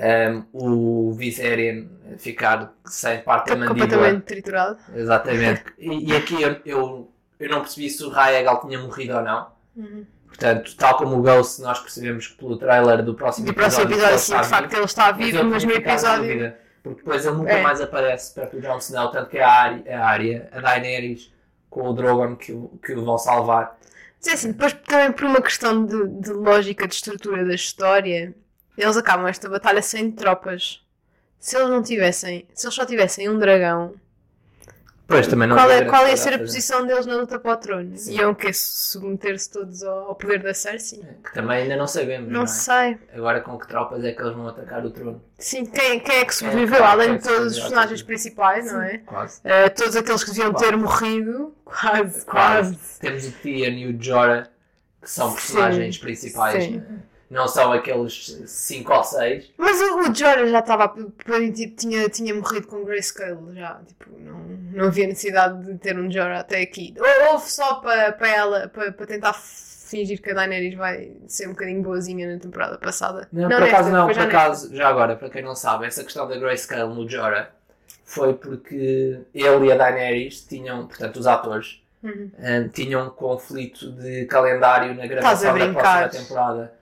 Um, o Viserion ficar sem parte da Estou mandíbula. completamente triturado. Exatamente. E, e aqui eu, eu, eu não percebi se o Raegal tinha morrido ou não. Uhum. Portanto, tal como o Ghost, nós percebemos que pelo trailer do próximo No próximo que episódio, sim, de facto, ele está vivo, mas no episódio. Porque depois ele nunca É. mais aparece perto do Jon Snow, tanto que é a área, a, área, a Daenerys com o Drogon que, o- que o vão salvar. Mas é assim, depois também por uma questão de, de lógica de estrutura da história, eles acabam esta batalha sem tropas. Se eles não tivessem, se eles só tivessem um dragão, Pois, também não qual, é, qual ia coisa ser a fazer. posição deles na luta para o trono? Sim. Iam que submeter-se todos ao, ao poder da Cersei? Que também ainda não sabemos, não, Não é? sei. Agora com que tropas é que eles vão atacar o trono? Sim, quem, quem é que é sobreviveu? que- Além de é todos os personagens principais, não é? Quase. Uh, todos aqueles que deviam ter morrido, quase, quase. Temos o Theon e o Jorah, que são Sim, personagens principais. sim. né? Não são aqueles 5 ou 6. Mas o, o Jorah já estava, tipo, tinha, tinha morrido com Grayscale já, tipo, não, não havia necessidade de ter um Jorah até aqui. Ou houve só para, ela, para, tentar fingir que a Daenerys vai ser um bocadinho boazinha na temporada passada. Não, por nesta, acaso não, por já nesta. acaso, já agora, para quem não sabe, essa questão da Grayscale no Jorah foi porque ele e a Daenerys tinham, portanto, os atores, Uhum. hum, tinham um conflito de calendário na gravação da próxima temporada.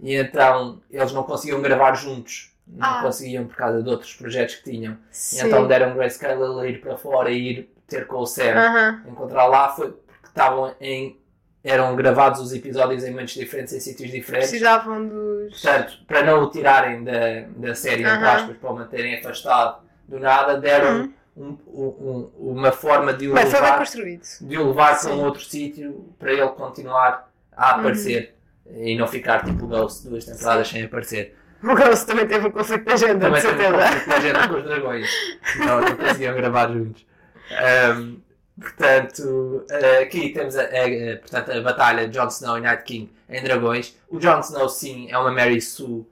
E então eles não conseguiam gravar juntos. Não Ah. conseguiam por causa de outros projetos que tinham. E Sim. então deram Grayscale a ir para fora e ir ter com o Sam. Aham. Encontrar lá foi porque estavam em. eram gravados os episódios em momentos diferentes, em sítios diferentes. Precisavam dos. Portanto, para não o tirarem da, da série, entre Aham. aspas, para o manterem afastado do nada, deram um- um- um- uma forma de o Bem, foi bem levar, construído. de o levar para Sim. um outro sítio para ele continuar a aparecer e não ficar tipo o Ghost duas temporadas sem aparecer. O Ghost também teve um conflito de agenda, de Também tem um certeza. conflito de agenda com os dragões. Não, não conseguiam gravar juntos. Ahm, portanto, eh, aqui temos a, a- portanto, a batalha de Jon Snow e Night King em dragões. O Jon Snow, sim, é uma Mary Sue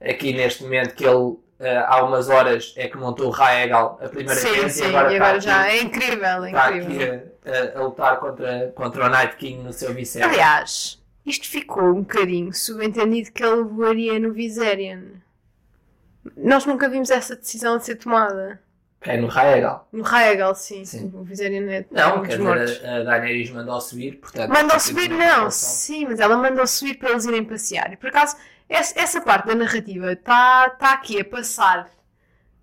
aqui neste momento que ele eh, há umas horas é que montou o Raegal a primeira Sim, vez sim, e agora, e agora está, já é incrível, é está incrível. aqui a, a- a lutar contra, contra o Night King no seu Vicente. Aliás, isto ficou um bocadinho subentendido que ele voaria no Viserion. Nós nunca vimos essa decisão de ser tomada. É no Raegal. No Raegal, sim. Sim. O Viserion é Não, é quer dizer, a, a Daenerys mandou subir, portanto... Mandou subir, não, sim, mas ela mandou subir para eles irem passear. E por acaso, essa, essa parte da narrativa está tá aqui a passar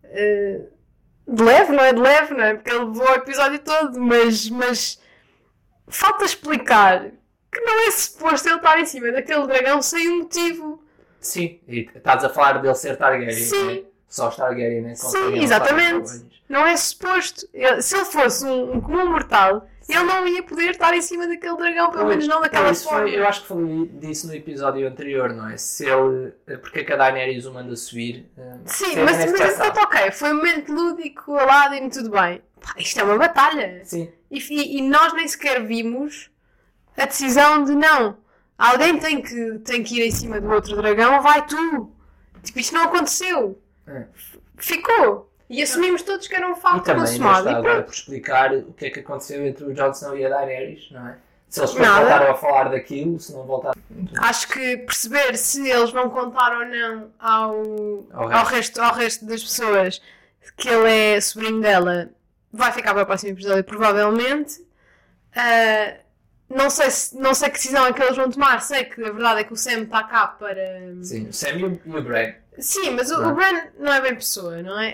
eh, de leve, não é de leve, não é? Porque ele levou o episódio todo, mas, mas falta explicar que não é suposto ele estar em cima daquele dragão sem um motivo. Sim, e estás a falar dele ser Targaryen, Sim. não é? Só os Targaryen, né? Sim, exatamente. Não é suposto. Ele- se ele fosse um, um comum mortal, ele não ia poder estar em cima daquele dragão, pelo menos não daquela forma. foi- eu acho que falei disso no episódio anterior, não é? Se ele. Porque é a Daenerys o manda subir? eh, Sim, mas, nem mas está ok. Foi um momento lúdico, Aladdin, tudo bem. Pá, isto é uma batalha. Sim, e- e nós nem sequer vimos a decisão de não. Alguém tem que, tem que ir em cima do outro dragão, vai tu. Tipo, isto não aconteceu. É. Ficou. E assumimos todos que era um facto consumado. E agora por explicar o que é que aconteceu entre o Jon Snow e a Daenerys, não é? Se eles Nada. voltaram a falar daquilo, se não voltaram. Acho que perceber se eles vão contar ou não ao, Ao ao, resto. resto, ao resto das pessoas que ele é sobrinho dela vai ficar para o próximo episódio, provavelmente. Ah, não, sei se, não sei que decisão é que eles vão tomar. Sei que a verdade é que o Sam está cá para. Sim, o Sam e o, e o Bran. Sim, mas o, o Bran não é bem pessoa, não é?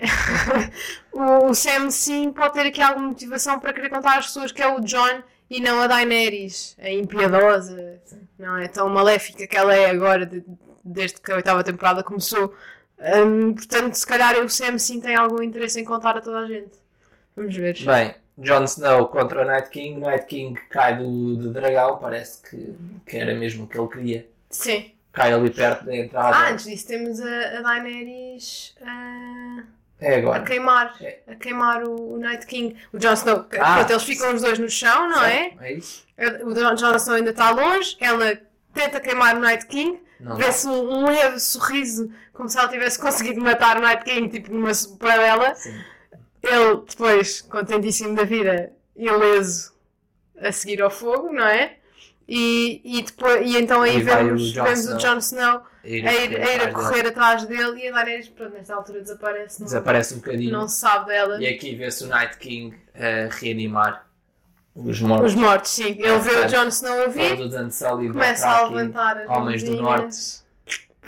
(laughs) o, o Sam, sim, pode ter aqui alguma motivação para querer contar às pessoas que é o John e não a Daenerys, a impiedosa, não é? Tão maléfica que ela é agora, de- desde que a oitava temporada começou. Hum, portanto, se calhar o Sam sim tem algum interesse em contar a toda a gente. Vamos ver. Bem, Jon Snow contra o Night King. Night King cai do, do dragão, parece que, que era mesmo o que ele queria. Sim. Cai ali perto da entrada. Ah, antes disso temos a, a Daenerys ah, é a agora. queimar, É. a queimar o, o Night King. O Jon Snow, Ah. portanto, eles ficam os dois no chão, não é? É isso? O Jon Snow ainda está longe, ela tenta queimar o Night King, vê-se um, um leve sorriso, como se ela tivesse conseguido matar o Night King, tipo numa paradela. Sim. Ele, depois, contentíssimo da vida, ileso, a seguir ao fogo, não é? E, e, depois, e então aí Aí vemos, o vemos o Jon Snow Ir a ir, a, ir a dele. correr atrás dele e a Daenerys, pronto, nesta altura desaparece. Não, Desaparece um bocadinho. não se sabe dela. E aqui vê-se o Night King a reanimar os mortos. Os mortos, sim. Ele vê o Jon Snow a vir, começa a levantar as Homens do mãozinhas.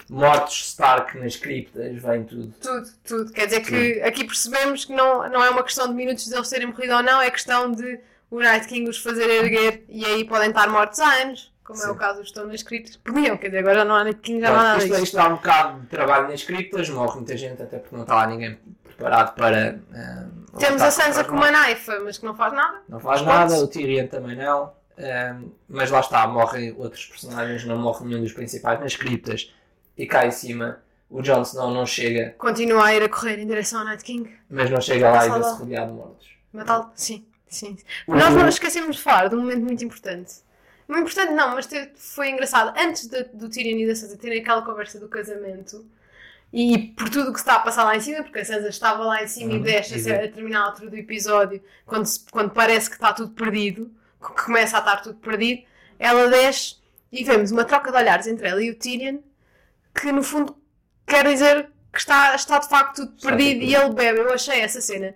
Mortos Stark nas criptas, vem tudo. Tudo, tudo. Quer dizer que aqui percebemos que não, não é uma questão de minutos de eles terem morrido ou não, é questão de o Night King os fazer erguer e aí podem estar mortos há anos, como é Sim. o caso dos que estão nas criptas. Podiam, quer dizer, agora não há Night King, já não há nada isto, isto dá um bocado de trabalho nas criptas, morre muita gente, até porque não está lá ninguém preparado para. ah, Temos a Sansa com uma naifa, mas que não faz nada. Não faz nada, o Tyrion também não. ah, mas lá está, morrem outros personagens, não morre nenhum dos principais nas criptas. E cá em cima, o Jon Snow não chega, Continua a ir a correr em direção ao Night King. mas não chega lá e vê-se rodeado de mortos. Matá-lo? Sim, sim. Nós não esquecemos de falar de um momento muito importante. Muito importante não, mas foi engraçado. Antes de- do Tyrion e da Sansa terem aquela conversa do casamento e por tudo o que se está a passar lá em cima, porque a Sansa estava lá em cima Uhum, e deixa e a, vê. a terminar a altura do episódio, quando, se- quando parece que está tudo perdido, que começa a estar tudo perdido, ela desce e vemos uma troca de olhares entre ela e o Tyrion que no fundo quer dizer que está, está de facto tudo perdido e ele bebe. Eu achei essa cena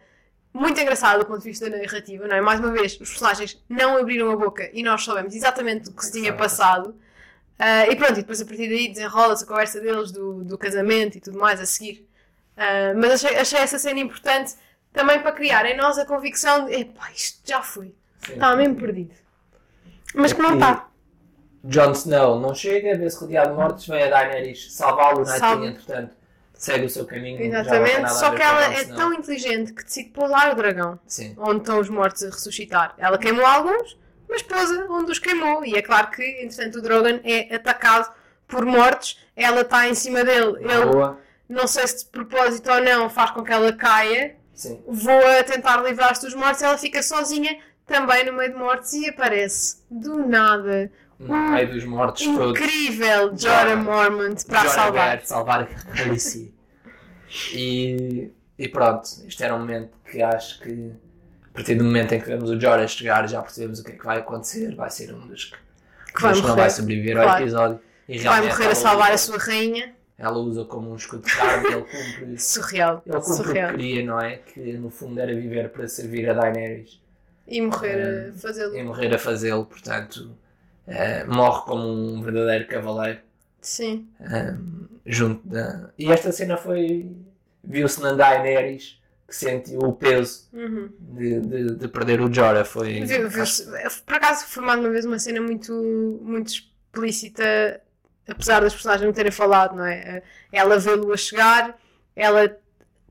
muito engraçada do ponto de vista da narrativa, não é? Mais uma vez, os personagens não abriram a boca e nós soubemos exatamente o que se tinha passado. Ah, e pronto, e depois a partir daí desenrola-se a conversa deles do, do casamento e tudo mais a seguir. Ah, mas achei, achei essa cena importante também para criar em nós a convicção de epá, isto já foi, estava mesmo perdido. Mas que não está. Jon Snow não chega, vê-se rodeado de mortos, vem a Daenerys salvá-lo, o Night Salva. King, entretanto, segue o seu caminho. Exatamente, só que ela é tão inteligente que decide pousar o dragão. Sim. onde estão os mortos a ressuscitar. Ela queimou alguns, mas pousa onde os queimou. E é claro que, entretanto, o Drogon é atacado por mortos. Ela está em cima dele. Ele, Boa. não sei se de propósito ou não, faz com que ela caia. Sim. Voa a tentar livrar-se dos mortos. Ela fica sozinha, também no meio de mortos, e aparece do nada. No meio dos mortos todos. Incrível Jorah Mormont para a Jorah salvar. Bert, salvar a Alicia. E, e pronto, isto era um momento que acho que a partir do momento em que vemos o Jorah chegar já percebemos o que é que vai acontecer. Vai ser um dos que, Que vai que não morrer. vai sobreviver ao Claro. episódio. E Vai realmente morrer a salvar usa- a sua rainha. Ela usa como um escudo de carne e ele cumpre, (laughs) Surreal. ele cumpre o que Surreal. queria, não é? Que no fundo era viver para servir a Daenerys E morrer Ah, a fazê-lo. e morrer a fazê-lo, portanto, eh, morre como um verdadeiro cavaleiro. Sim. um, junto da... E esta cena foi. viu-se na Daenerys que sentiu o peso Uhum. de, de, de perder o Jorah. Foi. Viu-se- por acaso foi mais uma vez uma cena muito, muito explícita, apesar das personagens não terem falado, não é? Ela vê-lo a chegar, ela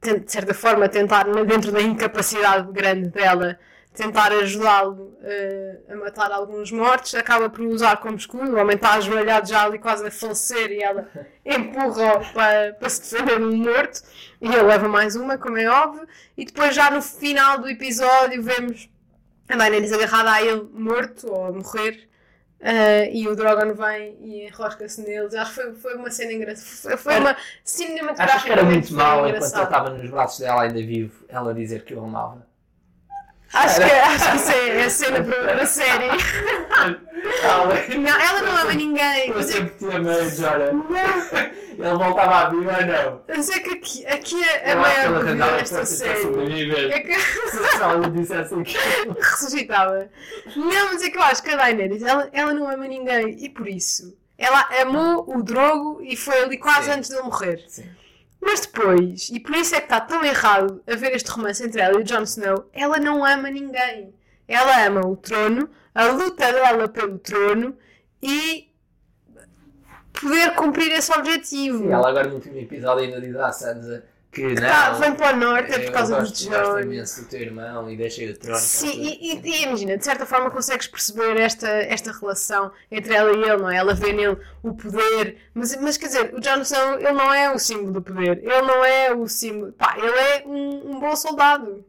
de certa forma tentar, dentro da incapacidade grande dela, tentar ajudá-lo eh, a matar alguns mortos, acaba por usar como escudo, o homem está ajoelhado já ali quase a falecer e ela empurra-o para, para se defender de um morto e ele leva mais uma, como é óbvio, e depois já no final do episódio vemos a Daenerys agarrada a ele morto ou a morrer eh, e o Drogon vem e enrosca-se neles. Acho que foi, foi uma cena engraçada. Foi, uma cinematográfica. Acho que era muito mal enquanto ele estava nos braços dela ainda vivo, ela dizer que o amava. Acho que, acho que isso é, é a cena (laughs) para a série. Não, ela não ama ninguém. Eu Mas é, sempre amei, Jorah. não, Ele voltava a viver ou não? mas é que aqui, aqui é a maior dúvida arranjava desta série. É que (laughs) Se ela dissesse assim que. ressuscitava. Não, mas é que eu acho que a Daenerys, ela, ela não ama ninguém. E por isso, ela amou o Drogo e foi ali quase Sim. antes de ele morrer. Sim. Mas depois, e por isso é que está tão errado haver este romance entre ela e o Jon Snow, ela não ama ninguém. ela ama o trono, a luta dela pelo trono e poder cumprir esse objetivo. E ela agora no último episódio ainda diz à Sansa que não. Tá, vem para o norte é por causa do gosto, gosto John. imenso do teu irmão e deixei o trono. Sim, e, e- e imagina, de certa forma consegues perceber esta, esta relação entre ela e ele, não é? Ela vê nele o poder, mas, mas quer dizer, o Jon Snow, ele não é o símbolo do poder, ele não é o símbolo, pá, ele é um, um bom soldado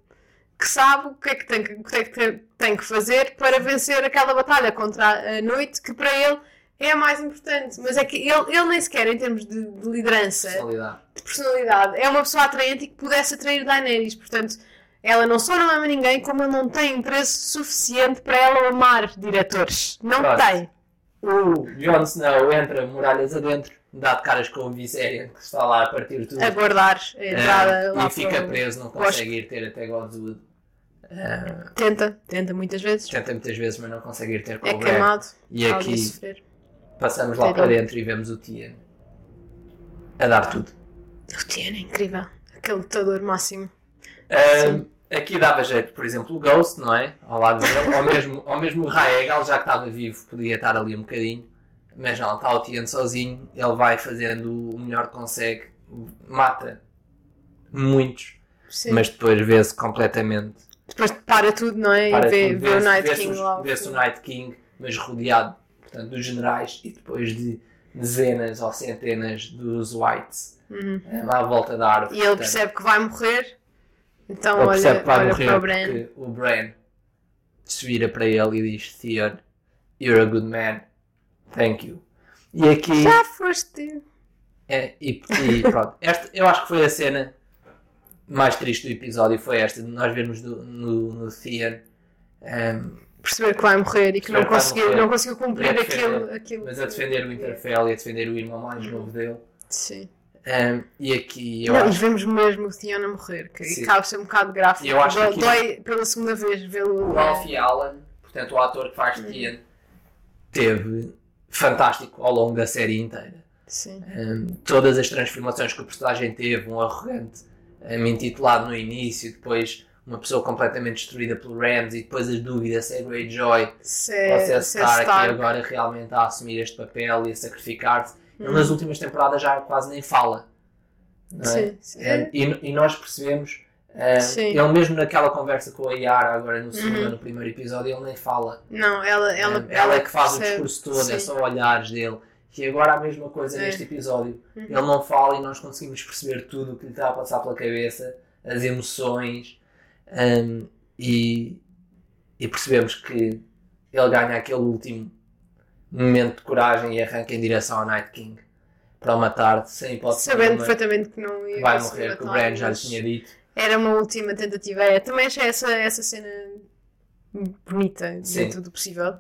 que sabe o que é que tem que, que, é que tem que fazer para vencer aquela batalha contra a noite, que para ele é a mais importante, mas é que ele, ele nem sequer, em termos de, de liderança, Personalidade. de personalidade. É uma pessoa atraente e que pudesse atrair Daenerys. Portanto, ela não só não ama ninguém, como ele não tem interesse suficiente para ela amar diretores. Não Pronto. tem. O Jon Snow entra muralhas adentro, dá de caras com o Viserion que está lá a partir tudo. A guardar a entrada Ah, lá e fica preso, não bosque. consegue ir ter até Godswood. Ah, Tenta, tenta muitas vezes. tenta muitas vezes, mas não consegue ir ter com É o Bran. E aqui sofrer. Passamos lá É para dentro e vemos o Tien a dar tudo. O Tien é incrível. Aquele lutador máximo. Ah, aqui dava jeito, por exemplo, o Ghost, não é? Ao lado dele, (laughs) ou mesmo, ou mesmo o Raegal, já que estava vivo, podia estar ali um bocadinho. Mas não, está o Tien sozinho, ele vai fazendo o melhor que consegue, mata muitos, Sim. mas depois vê-se completamente Depois para tudo, não é? Para e vê, tudo, vê o Night vê-se King lá. Vê-se o. Night King, mas rodeado portanto, dos generais e depois de dezenas ou centenas dos Whites Uhum. eh, à volta da árvore. E ele Portanto, percebe que vai morrer. Então ele percebe olha, que vai olha morrer para o Bran. o Bran se vira para ele e diz Theon, you're a good man, thank you. E aqui, Já foste. é, e, e pronto, (laughs) esta, eu acho que foi a cena mais triste do episódio, foi esta, de nós vermos do- no, no Theon ehm, perceber que vai morrer e que não conseguiu, não conseguiu cumprir defender. aquilo, aquilo. mas a defender o Winterfell e a defender o irmão mais novo dele. Sim. Um, e aqui eu não, acho vemos mesmo o Theon a morrer, que ser um bocado gráfico. Eu acho que Dói- pela segunda vez vê-lo. o Alfie Allen, portanto o ator que faz Tien, teve fantástico ao longo da série inteira. Sim. Um, todas as transformações que o personagem teve, um arrogante um, intitulado no início, depois uma pessoa completamente destruída pelo Ramsay, e depois as dúvidas se é Greyjoy Se ou é, se é se é Stark, e Stark. agora realmente a assumir este papel e a sacrificar-se. Ele Hum. nas últimas temporadas já quase nem fala. É? Sim, sim. Um, e, e nós percebemos, Sim. ele mesmo naquela conversa com a Yara, agora no segundo Uhum. ou no primeiro episódio, ele nem fala. Não, ela, ela, Um, ela é que faz o percebe. discurso todo, é Sim. só olhares dele. E agora a mesma coisa É. neste episódio. Uhum. Ele não fala e nós conseguimos perceber tudo o que lhe está a passar pela cabeça, as emoções, um, e, e percebemos que ele ganha aquele último momento de coragem e arranca em direção ao Night King para o matar, sem hipótese Sabendo perfeitamente que não ia que vai morrer, que o Bran já lhe tinha dito. Era uma última tentativa. É, também achei essa, essa cena bonita Sim. dentro do possível.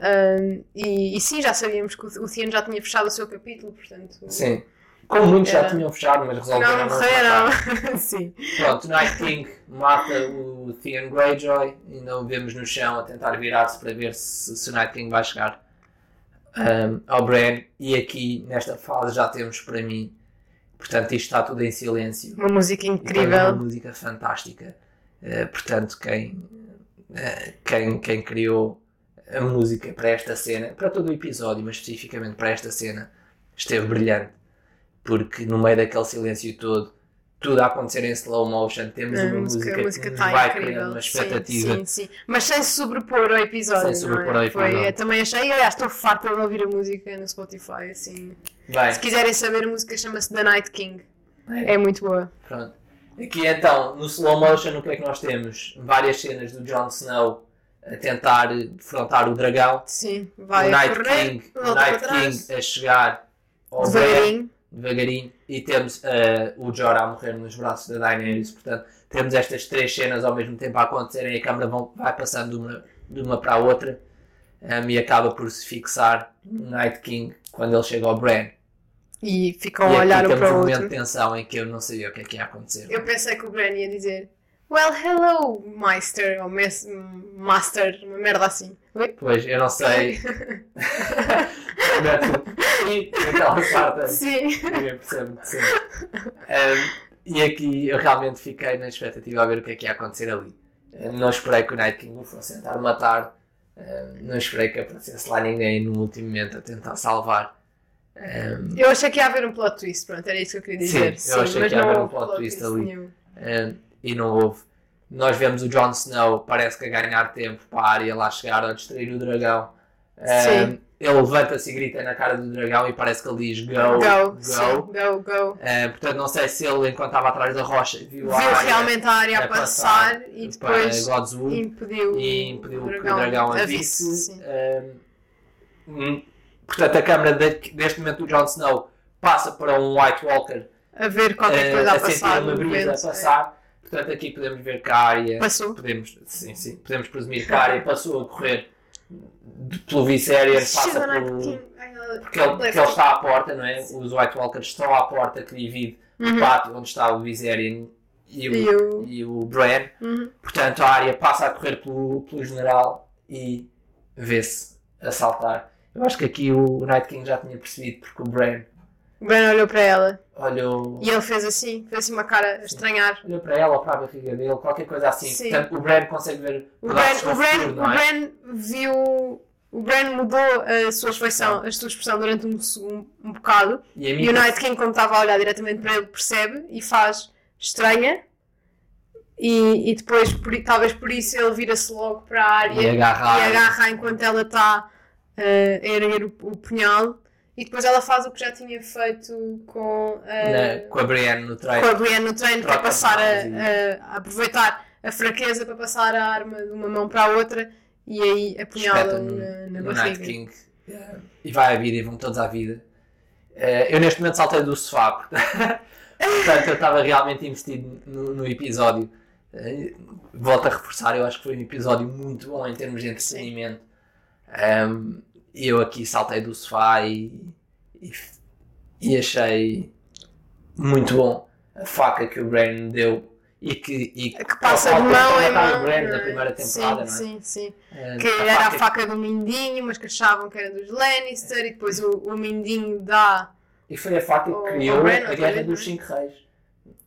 Ahm, e, e sim, já sabíamos que o, o Theon já tinha fechado o seu capítulo, portanto. Sim. Como muitos já Era. tinham fechado, mas resolveram Não morreram. (laughs) sim. Pronto, o Night King mata o Theon Greyjoy, ainda o vemos no chão a tentar virar-se para ver se, se o Night King vai chegar um, ao Bran. E aqui, nesta fase, já temos para mim, portanto, isto está tudo em silêncio. Uma música E tem Uma incrível. música fantástica. Uh, portanto, quem, uh, quem, quem criou a música para esta cena, para todo o episódio, mas especificamente para esta cena, esteve brilhante. Porque no meio daquele silêncio todo, tudo a acontecer em slow motion, temos A uma música, música, que está vai criando uma Sim, expectativa. Sim, sim, Mas sem se sobrepor ao episódio. Sem sobrepor é? ao episódio. Foi, também achei, aliás, estou farta de ouvir a música no Spotify. Assim. Bem, Se quiserem saber, a música chama-se The Night King. é, É muito boa. pronto. Aqui então, no slow motion, o que é que nós temos? Várias cenas do Jon Snow a tentar defrontar o dragão. Sim, vai o Night correr, King, o Night. King a chegar ao devagarinho. Devagarinho e temos eh, o Jorah a morrer nos braços da Daenerys. Portanto, temos estas três cenas ao mesmo tempo a acontecerem e a câmera vão- vai passando de uma, de uma para a outra um, e acaba por se fixar no Night King quando ele chega ao Bran. E ficam e a olhar um temos para um o momento de outro. tensão em que eu não sabia o que é que ia acontecer. Eu pensei que o Bran ia dizer Well, hello, Meister, ou mes- Master, uma merda assim. Oi? Pois, eu não sei. (laughs) e (laughs) aquela parte Sim. Ninguém percebe que sim. Um, e aqui eu realmente fiquei na expectativa a ver o que é que ia acontecer ali. Não esperei que o Night King o fosse tentar matar. Eh, Não esperei que aparecesse lá ninguém no último momento a tentar salvar. Eh, Eu achei que ia haver um plot twist, pronto, era isso que eu queria dizer. Sim, eu achei que ia haver um houve plot twist ali. e não houve. Nós vemos o Jon Snow, parece que a ganhar tempo para a área lá chegar a destruir o dragão. Sim. Ele levanta-se e grita na cara do dragão e parece que ele diz go, Go, sim, go, go. Eh, portanto, não sei se ele, enquanto estava atrás da rocha, viu, Viu a área realmente a área a a passar, passar e depois Godswood impediu, e impediu o que o dragão a visse. Eh, hum, portanto, a câmara de- deste momento do Jon Snow passa para um White Walker A ver qualquer eh, coisa a a sentir passar. uma brisa a é. passar. Portanto, aqui podemos ver que a área. Passou. Podemos, sim, sim, podemos presumir que a área (laughs) passou a correr pelo Viserion, passa pelo. Ela- Porque ele, porque ele está à porta, não é? Os White Walkers estão à porta que divide o Uhum. pátio onde está o Viserion e o, E o- e o Bran. Uhum. Portanto, a área passa a correr pelo, pelo general e vê-se a saltar. Eu acho que aqui o Night King já tinha percebido, porque o Bran O Ben olhou para ela olhou, e ele fez assim, fez assim uma cara a estranhar. olhou para ela ou para a barriga dele, qualquer coisa assim. Sim. Portanto, o Bran consegue ver O Bran, o Bran, futuro, o é? Bran viu. O Bran mudou a sua expressão, a sua expressão durante um, segundo- um bocado. E E o Night King, como estava a olhar diretamente para ele, percebe e faz estranha. E, e depois, por- talvez por isso, ele vira-se logo para a área E agarra e agarra enquanto ela está eh, a erguer o, o punhal. E depois ela faz o que já tinha feito com, eh, na- com a Brienne no com a treino. Brienne no treino, que é Troca passar a, a- a aproveitar a fraqueza para passar a arma de uma mão para a outra e aí apunhala espeta na, na no barriga. Night King eh, e vai à vida e vão todos à vida. Eh, eu neste momento saltei do sofá, (laughs) portanto, eu estava realmente investido no, no episódio. Eh, volto a reforçar, eu acho que foi um episódio muito bom em termos de entretenimento. E eu aqui saltei do sofá e, e, e achei muito bom a faca que o Bran deu e que, e Que passa de mão em mão. na é? primeira temporada, sim, não é? sim, sim. Eh, Que era a faca do Mindinho, mas que achavam que era dos Lannister e depois o, o Mindinho dá. E foi a faca que criou a Guerra vez, dos é? Cinco Reis.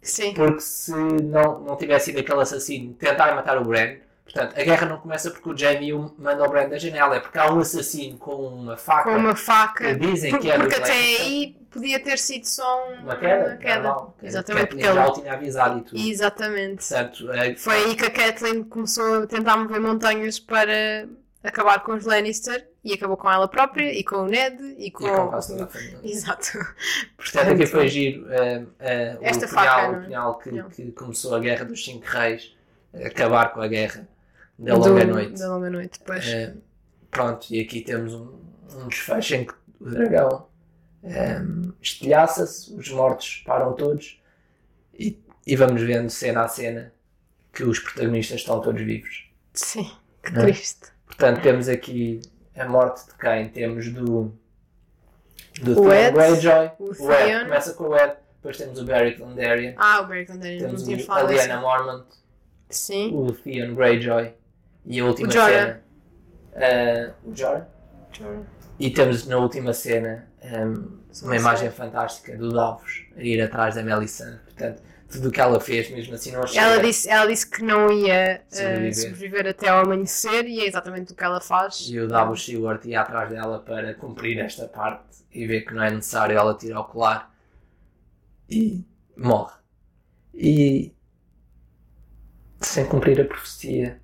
Sim. Porque se não, não tivesse sido aquele assassino tentar matar o Bran, portanto, a guerra não começa porque o Jaime o manda o Bran da janela, é porque há um assassino com uma faca Com uma faca. que dizem Por- que é porque até aí podia ter sido só um- Uma queda, uma queda. normal. Exatamente, Catelyn porque já ele- o tinha avisado e tudo. Exatamente. Portanto, é- Foi aí que a Kathleen começou a tentar mover montanhas para acabar com os Lannister e acabou com ela própria e com o Ned e com. e com quase toda a família. Exato. Portanto, aqui foi giro eh, o, Esta punhal, faca, o é? punhal que, que começou a Guerra dos Cinco Reis, acabar com a Guerra da Do- Longa Noite. Da longa noite, pois. Eh, pronto, e aqui temos um, um desfecho em que o dragão eh, estilhaça-se, os mortos param todos e, e vamos vendo cena a cena que os protagonistas estão todos vivos. Sim, que Não é? triste. Portanto, temos aqui a morte de quem? Temos do, do O Ed, Greyjoy, o o Ed, Theon. começa com o Ed, depois temos o Beric Dondarrion, Ah, o Barry Condarian, não temos tinha o, a falado Lyanna. Mormont, Sim. o Theon Greyjoy e a última O Jorah. cena. eh, o Jorah? E temos na última cena um, Sim, uma sim. imagem fantástica do Davos a ir atrás da Melisandre. Portanto, tudo o que ela fez, mesmo assim, não chega. Ela disse, ela disse que não ia eh, Sobreviver. sobreviver. até ao amanhecer e é exatamente o que ela faz. E o Davos Stewart ia atrás dela para cumprir esta parte e ver que não é necessário ela tirar o colar e morre. E sem cumprir a profecia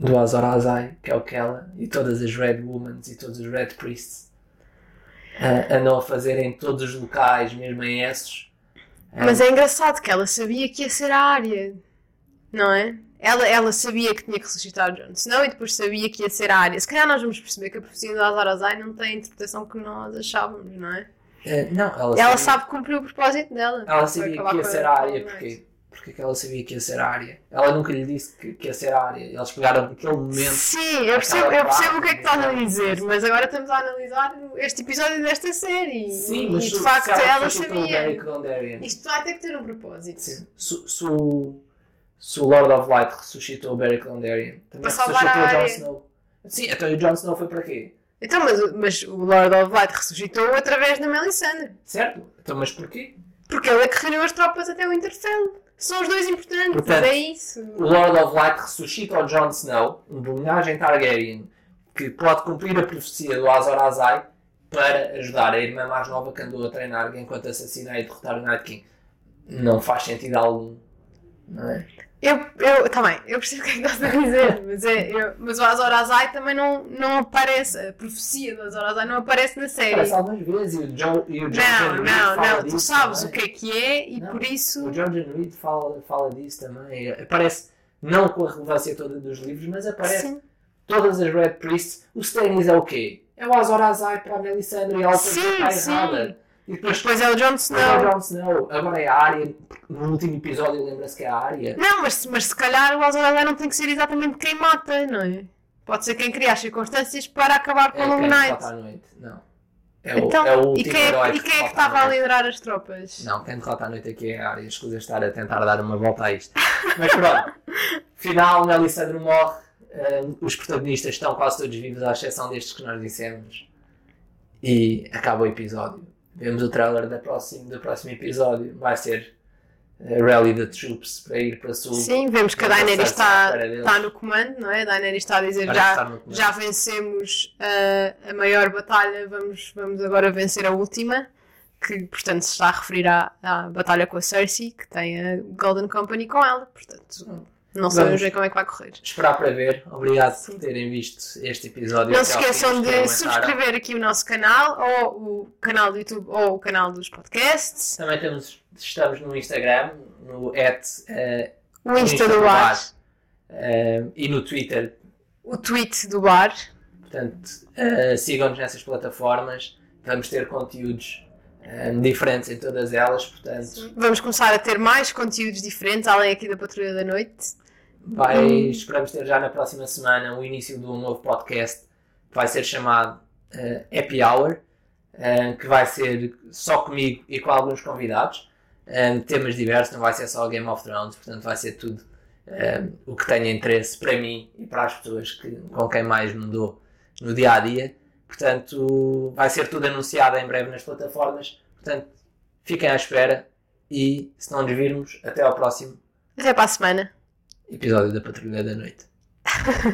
do Azor Ahai, que é o que ela e todas as Red Womans e todos os Red Priests ah, andam a fazer em todos os locais, mesmo em Essos. Ah, Mas é engraçado que ela sabia que ia ser a área, não é? Ela, ela sabia que tinha que ressuscitar Jon Snow e depois sabia que ia ser a área. Se calhar nós vamos perceber que a profecia do Azor Ahai não tem a interpretação que nós achávamos, não é? ah, não, ela, Ela sabia- sabe cumprir o propósito dela. Ela sabia que ia ser a- área, a porque, porque que ela sabia que ia ser a área. Ela nunca lhe disse que, que ia ser a área. Eles pegaram naquele momento. Sim, eu percebo, eu percebo o que é que estás a dizer, mas agora estamos a analisar este episódio desta série. Sim, e mas de facto ela o sabia. Isto vai ter que ter um propósito. Sim. Se, se o, se o Lord of Light ressuscitou o Beric Dondarrion, também ressuscitou a o Jon. Snow. Sim, então o Jon Snow foi para quê? Então, mas, o- mas o Lord of Light ressuscitou através da Melisandre. Certo? Então, mas porquê? Porque ele é que reuniu as tropas até o Winterfell. São os dois importantes, Portanto, é isso. O Lord of Light ressuscita o Jon Snow, um linhagem Targaryen, que pode cumprir a profecia do Azor Ahai para ajudar a irmã mais nova que andou a treinar enquanto assassinar e derrotar o Night King. Não faz sentido algum. Não é? Eu, eu, tá bem, eu percebo o que é que estás a dizer, mas, é, eu, mas o Azor Ahai também não, não aparece, a profecia do Azor Ahai não aparece na série. Aparece algumas vezes e o John, e o John Não, Reed não, não, tu disso sabes o também. que é que é e Não, por isso. O John Reed fala, fala disso também. Aparece, não com a relevância toda dos livros, mas aparece Sim, todas as Red Priests. O Stannis é o quê? É o Azor Ahai para a Melisandre e ela está errada. E depois depois é o Jon Depois é o Snow. Jon Snow, agora é a Arya. No último episódio lembra-se que é a Arya. Não, mas, mas se calhar o Ahai não tem que ser exatamente quem mata, não é? Pode ser quem cria as circunstâncias para acabar com É o Long quem Night. derrota à noite. Não. É o, Então, é o e quem, herói é, e quem é que à estava a liderar as tropas? Não, quem derrota à noite aqui é a Arya. Escusa estar a tentar dar uma volta a isto. Mas pronto. Final, Melisandre morre. Hum, os protagonistas estão quase todos vivos, à exceção destes que nós dissemos. E acaba o episódio. Vemos o trailer da próximo, do próximo episódio. Vai ser eh, Rally the Troops para ir para sul. Sim, vemos que a Daenerys está, está no comando, não é? A Daenerys está a dizer Parece já, já vencemos a, a maior batalha, vamos, vamos agora vencer a última, que portanto se está a referir à, à batalha com a Cersei, que tem a Golden Company com ela, portanto não sabemos bem como é que vai correr. Esperar para ver. Obrigado por terem visto este episódio. Não se esqueçam de subscrever aqui o nosso canal, ou o canal do YouTube, ou o canal dos podcasts, Também temos, estamos no Instagram, no at, eh, o Insta do bar, eh, e no Twitter. o tweet do bar. Portanto, eh, sigam-nos nessas plataformas. Vamos ter conteúdos diferentes em todas elas. Portanto, Vamos começar a ter mais conteúdos diferentes, além aqui da Patrulha da Noite. Vai, esperamos ter já na próxima semana o início de um novo podcast que vai ser chamado eh, Happy Hour, eh, que vai ser só comigo e com alguns convidados. Um, temas diversos, não vai ser só Game of Thrones, portanto vai ser tudo um, o que tenha interesse para mim e para as pessoas que, com quem mais me dou no dia a dia. Portanto, vai ser tudo anunciado em breve nas plataformas. Portanto, fiquem à espera e se não nos virmos, até ao próximo Até para a semana. Episódio da Patrulha da Noite. (laughs)